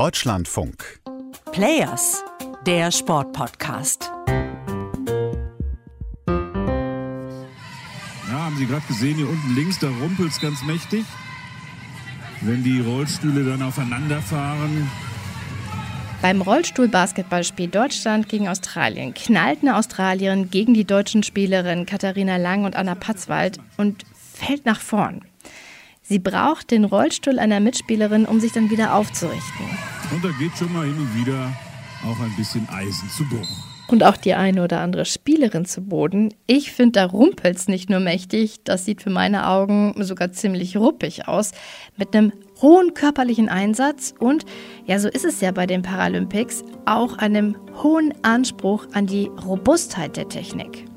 Deutschlandfunk. Players, der Sportpodcast. Ja, haben Sie gerade gesehen, hier unten links, da rumpelt es ganz mächtig. Wenn die Rollstühle dann aufeinander fahren, beim Rollstuhl-Basketballspiel Deutschland gegen Australien knallt eine Australierin gegen die deutschen Spielerinnen Katharina Lang und Anna Patzwald und fällt nach vorn. Sie braucht den Rollstuhl einer Mitspielerin, um sich dann wieder aufzurichten. Und da geht schon mal hin und wieder auch ein bisschen Eisen zu Bruch. Und auch die eine oder andere Spielerin zu Boden. Ich finde, da rumpelt es nicht nur mächtig, das sieht für meine Augen sogar ziemlich ruppig aus. Mit einem hohen körperlichen Einsatz und, ja, so ist es ja bei den Paralympics, auch einem hohen Anspruch an die Robustheit der Technik.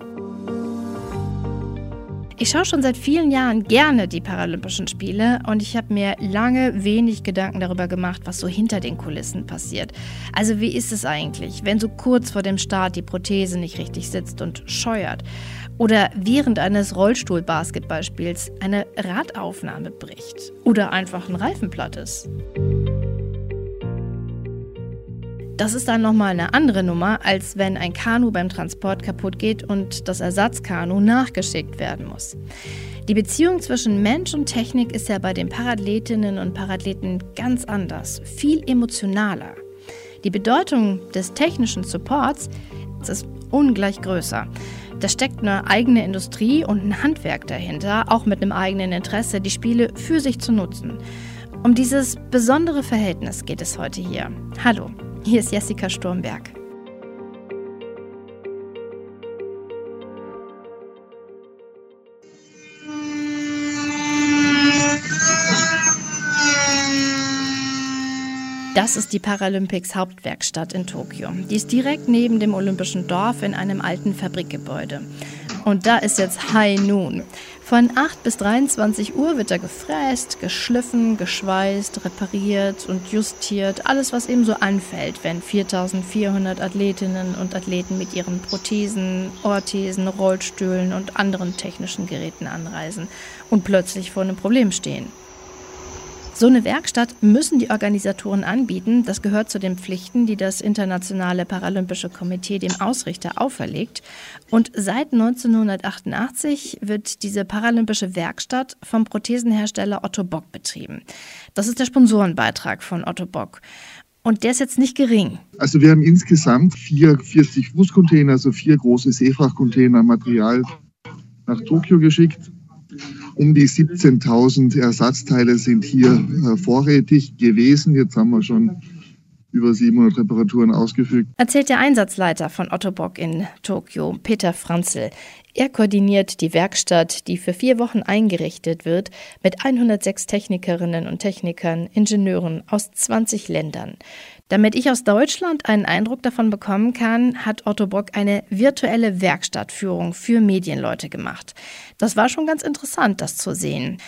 Ich schaue schon seit vielen Jahren gerne die Paralympischen Spiele und ich habe mir lange wenig Gedanken darüber gemacht, was so hinter den Kulissen passiert. Also wie ist es eigentlich, wenn so kurz vor dem Start die Prothese nicht richtig sitzt und scheuert? Oder während eines Rollstuhl-Basketballspiels eine Radaufnahme bricht? Oder einfach ein Reifen platt ist? Das ist dann nochmal eine andere Nummer, als wenn ein Kanu beim Transport kaputt geht und das Ersatzkanu nachgeschickt werden muss. Die Beziehung zwischen Mensch und Technik ist ja bei den Parathletinnen und Parathleten ganz anders, viel emotionaler. Die Bedeutung des technischen Supports ist ungleich größer. Da steckt eine eigene Industrie und ein Handwerk dahinter, auch mit einem eigenen Interesse, die Spiele für sich zu nutzen. Um dieses besondere Verhältnis geht es heute hier. Hallo, hier ist Jessica Sturmberg. Das ist die Paralympics Hauptwerkstatt in Tokio. Die ist direkt neben dem Olympischen Dorf in einem alten Fabrikgebäude. Und da ist jetzt High Noon. Von 8 bis 23 Uhr wird da gefräst, geschliffen, geschweißt, repariert und justiert. Alles, was eben so anfällt, wenn 4400 Athletinnen und Athleten mit ihren Prothesen, Orthesen, Rollstühlen und anderen technischen Geräten anreisen und plötzlich vor einem Problem stehen. So eine Werkstatt müssen die Organisatoren anbieten. Das gehört zu den Pflichten, die das Internationale Paralympische Komitee dem Ausrichter auferlegt. Und seit 1988 wird diese paralympische Werkstatt vom Prothesenhersteller Otto Bock betrieben. Das ist der Sponsorenbeitrag von Otto Bock. Und der ist jetzt nicht gering. Also wir haben insgesamt vier 40 Fußcontainer, also vier große Seefrachtcontainer Material nach Tokio geschickt. Um die 17.000 Ersatzteile sind hier äh, vorrätig gewesen. Jetzt haben wir schon über 700 Reparaturen ausgefügt. Erzählt der Einsatzleiter von Otto Bock in Tokio, Peter Franzl. Er koordiniert die Werkstatt, die für vier Wochen eingerichtet wird, mit 106 Technikerinnen und Technikern, Ingenieuren aus 20 Ländern. Damit ich aus Deutschland einen Eindruck davon bekommen kann, hat Otto Bock eine virtuelle Werkstattführung für Medienleute gemacht. Das war schon ganz interessant, das zu sehen.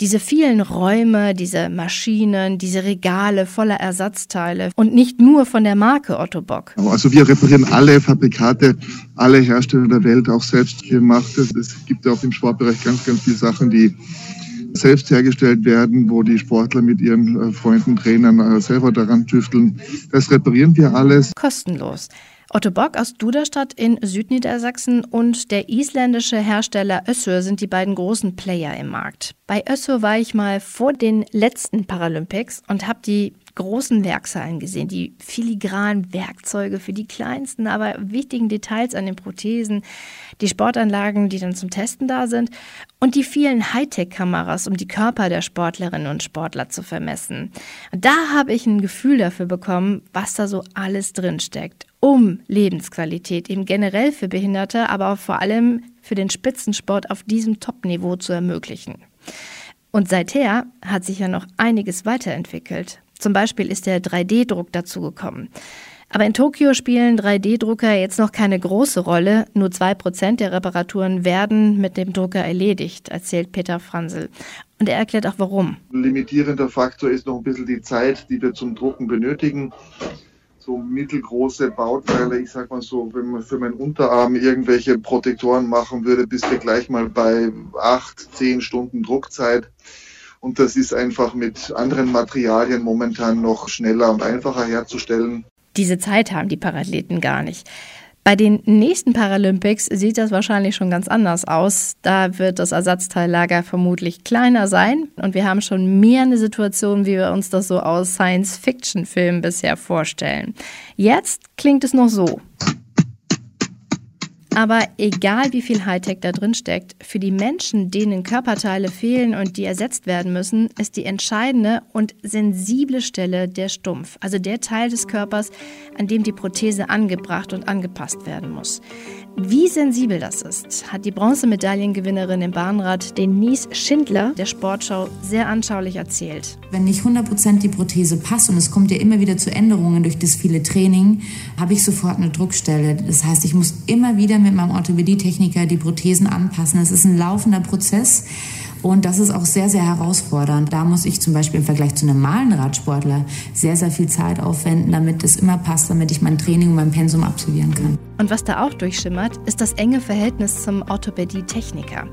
Diese vielen Räume, diese Maschinen, diese Regale voller Ersatzteile und nicht nur von der Marke Otto Bock. Also wir reparieren alle Fabrikate, alle Hersteller der Welt, auch selbst gemacht. Es gibt auch im Sportbereich ganz, ganz viele Sachen, die selbst hergestellt werden, wo die Sportler mit ihren äh, Freunden, Trainern äh, selber daran tüfteln. Das reparieren wir alles. Kostenlos. Otto Bock aus Duderstadt in Südniedersachsen und der isländische Hersteller Össur sind die beiden großen Player im Markt. Bei Össur war ich mal vor den letzten Paralympics und habe die großen Werkshallen gesehen, die filigranen Werkzeuge für die kleinsten, aber wichtigen Details an den Prothesen, die Sportanlagen, die dann zum Testen da sind und die vielen Hightech-Kameras, um die Körper der Sportlerinnen und Sportler zu vermessen. Da habe ich ein Gefühl dafür bekommen, was da so alles drinsteckt, um Lebensqualität eben generell für Behinderte, aber vor allem für den Spitzensport auf diesem Top-Niveau zu ermöglichen. Und seither hat sich ja noch einiges weiterentwickelt. Zum Beispiel ist der 3D-Druck dazugekommen. Aber in Tokio spielen 3D-Drucker jetzt noch keine große Rolle. Nur zwei Prozent der Reparaturen werden mit dem Drucker erledigt, erzählt Peter Franzel. Und er erklärt auch warum. Limitierender Faktor ist noch ein bisschen die Zeit, die wir zum Drucken benötigen. So mittelgroße Bauteile, ich sag mal so, wenn man für meinen Unterarm irgendwelche Protektoren machen würde, bist du gleich mal bei acht, zehn Stunden Druckzeit. Und das ist einfach mit anderen Materialien momentan noch schneller und einfacher herzustellen. Diese Zeit haben die Parathleten gar nicht. Bei den nächsten Paralympics sieht das wahrscheinlich schon ganz anders aus. Da wird das Ersatzteillager vermutlich kleiner sein und wir haben schon mehr eine Situation, wie wir uns das so aus Science-Fiction-Filmen bisher vorstellen. Jetzt klingt es noch so. Aber egal wie viel Hightech da drin steckt, für die Menschen, denen Körperteile fehlen und die ersetzt werden müssen, ist die entscheidende und sensible Stelle der Stumpf, also der Teil des Körpers, an dem die Prothese angebracht und angepasst werden muss. Wie sensibel das ist, hat die Bronzemedaillengewinnerin im Bahnrad Denise Schindler der Sportschau sehr anschaulich erzählt. Wenn nicht 100% die Prothese passt und es kommt ja immer wieder zu Änderungen durch das viele Training, habe ich sofort eine Druckstelle. Das heißt, ich muss immer wieder mit meinem Orthopädietechniker die Prothesen anpassen. Es ist ein laufender Prozess. Und das ist auch sehr, sehr herausfordernd. Da muss ich zum Beispiel im Vergleich zu einem normalen Radsportler sehr, sehr viel Zeit aufwenden, damit es immer passt, damit ich mein Training und mein Pensum absolvieren kann. Und was da auch durchschimmert, ist das enge Verhältnis zum Orthopädie-Techniker.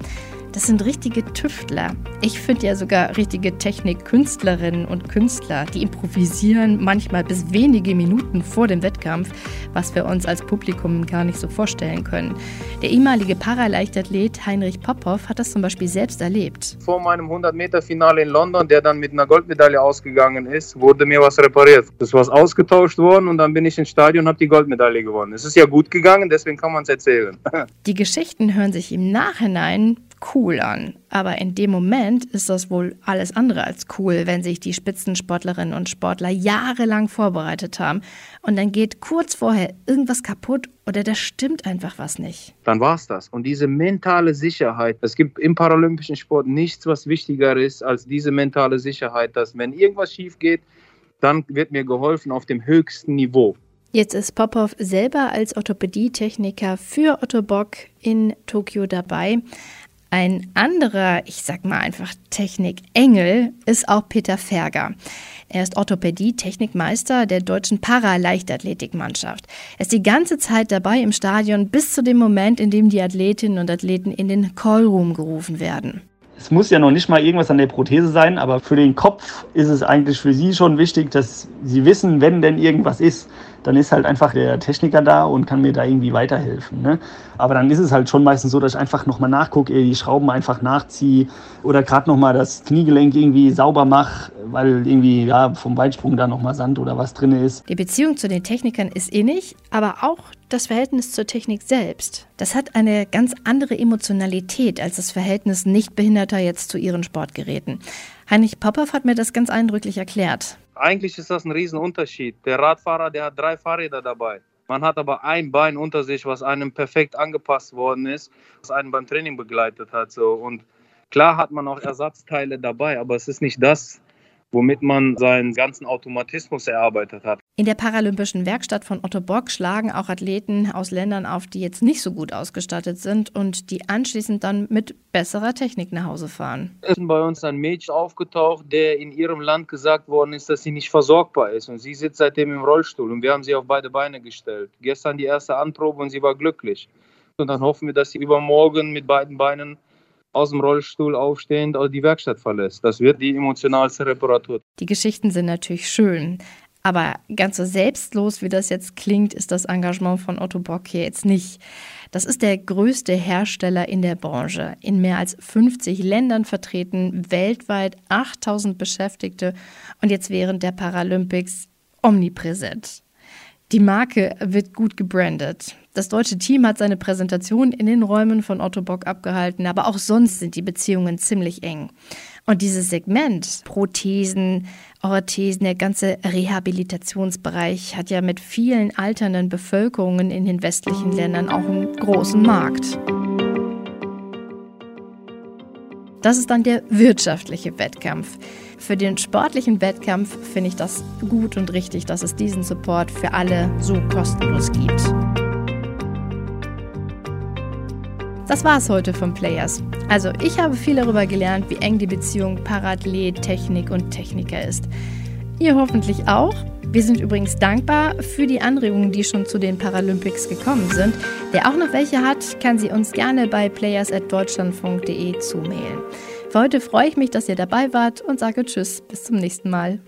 Das sind richtige Tüftler. Ich finde ja sogar richtige Technikkünstlerinnen und Künstler, die improvisieren manchmal bis wenige Minuten vor dem Wettkampf, was wir uns als Publikum gar nicht so vorstellen können. Der ehemalige Paraleichtathlet Heinrich Popov hat das zum Beispiel selbst erlebt. Vor meinem 100-Meter-Finale in London, der dann mit einer Goldmedaille ausgegangen ist, wurde mir was repariert. Das war ausgetauscht worden und dann bin ich ins Stadion und habe die Goldmedaille gewonnen. Es ist ja gut gegangen, deswegen kann man es erzählen. Die Geschichten hören sich im Nachhinein cool an. Aber in dem Moment ist das wohl alles andere als cool, wenn sich die Spitzensportlerinnen und Sportler jahrelang vorbereitet haben und dann geht kurz vorher irgendwas kaputt oder da stimmt einfach was nicht. Dann war es das. Und diese mentale Sicherheit, es gibt im paralympischen Sport nichts, was wichtiger ist als diese mentale Sicherheit, dass wenn irgendwas schief geht, dann wird mir geholfen auf dem höchsten Niveau. Jetzt ist Popov selber als Orthopädietechniker für Otto Bock in Tokio dabei. Ein anderer, ich sag mal einfach Technik-Engel, ist auch Peter Ferger. Er ist Orthopädie-Technikmeister der deutschen Paraleichtathletikmannschaft. Er ist die ganze Zeit dabei im Stadion bis zu dem Moment, in dem die Athletinnen und Athleten in den Callroom gerufen werden. Es muss ja noch nicht mal irgendwas an der Prothese sein, aber für den Kopf ist es eigentlich für Sie schon wichtig, dass Sie wissen, wenn denn irgendwas ist, dann ist halt einfach der Techniker da und kann mir da irgendwie weiterhelfen. Ne? Aber dann ist es halt schon meistens so, dass ich einfach nochmal nachgucke, die Schrauben einfach nachziehe oder gerade nochmal das Kniegelenk irgendwie sauber mache, weil irgendwie ja, vom Weitsprung da nochmal Sand oder was drin ist. Die Beziehung zu den Technikern ist innig, aber auch das Verhältnis zur Technik selbst. Das hat eine ganz andere Emotionalität als das Verhältnis Nichtbehinderter jetzt zu ihren Sportgeräten. Heinrich Popov hat mir das ganz eindrücklich erklärt. Eigentlich ist das ein Riesenunterschied. Der Radfahrer, der hat drei Fahrräder dabei. Man hat aber ein Bein unter sich, was einem perfekt angepasst worden ist, was einen beim Training begleitet hat. So. Und klar hat man auch Ersatzteile dabei, aber es ist nicht das, womit man seinen ganzen Automatismus erarbeitet hat. In der Paralympischen Werkstatt von Otto Bock schlagen auch Athleten aus Ländern auf, die jetzt nicht so gut ausgestattet sind und die anschließend dann mit besserer Technik nach Hause fahren. Es ist bei uns ein Mädchen aufgetaucht, der in ihrem Land gesagt worden ist, dass sie nicht versorgbar ist. Und sie sitzt seitdem im Rollstuhl und wir haben sie auf beide Beine gestellt. Gestern die erste Anprobe und sie war glücklich. Und dann hoffen wir, dass sie übermorgen mit beiden Beinen aus dem Rollstuhl aufstehend die Werkstatt verlässt. Das wird die emotionalste Reparatur. Die Geschichten sind natürlich schön. Aber ganz so selbstlos, wie das jetzt klingt, ist das Engagement von Otto Bock hier jetzt nicht. Das ist der größte Hersteller in der Branche, in mehr als 50 Ländern vertreten, weltweit 8000 Beschäftigte und jetzt während der Paralympics omnipräsent. Die Marke wird gut gebrandet. Das deutsche Team hat seine Präsentation in den Räumen von Otto Bock abgehalten, aber auch sonst sind die Beziehungen ziemlich eng. Und dieses Segment, Prothesen, Orthesen, der ganze Rehabilitationsbereich hat ja mit vielen alternden Bevölkerungen in den westlichen Ländern auch einen großen Markt. Das ist dann der wirtschaftliche Wettkampf. Für den sportlichen Wettkampf finde ich das gut und richtig, dass es diesen Support für alle so kostenlos gibt. Das war es heute von Players. Also ich habe viel darüber gelernt, wie eng die Beziehung Parathlet, Technik und Techniker ist. Ihr hoffentlich auch. Wir sind übrigens dankbar für die Anregungen, die schon zu den Paralympics gekommen sind. Wer auch noch welche hat, kann sie uns gerne bei players.deutschlandfunk.de zumailen. Für heute freue ich mich, dass ihr dabei wart und sage Tschüss, bis zum nächsten Mal.